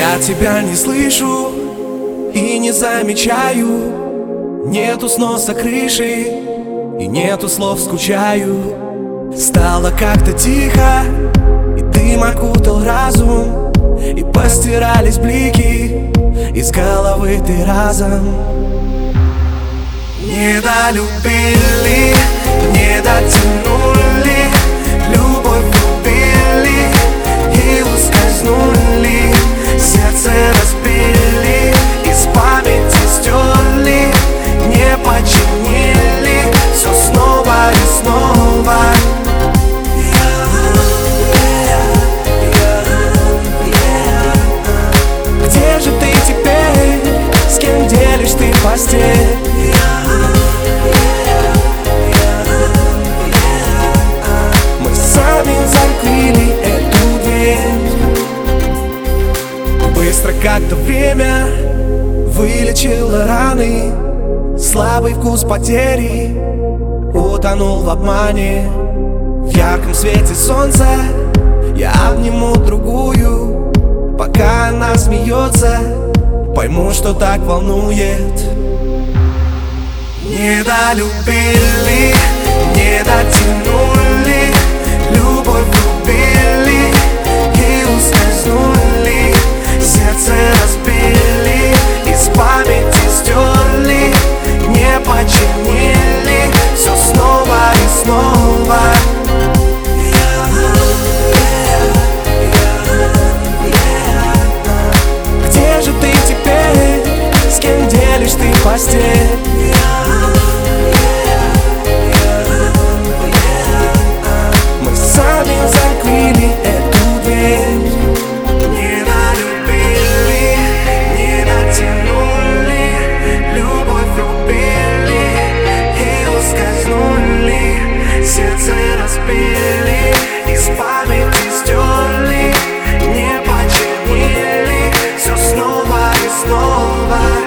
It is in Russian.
Я тебя не слышу и не замечаю. Нету сноса крыши и нету слов скучаю. Стало как-то тихо и дым окутал разум И постирались блики из головы ты разом. Не долюбили, не дотянули как-то время вылечило раны Слабый вкус потери утонул в обмане. В ярком свете солнца я обниму другую Пока она смеется, пойму, что так волнует. Не долюбили, не дотянули snowball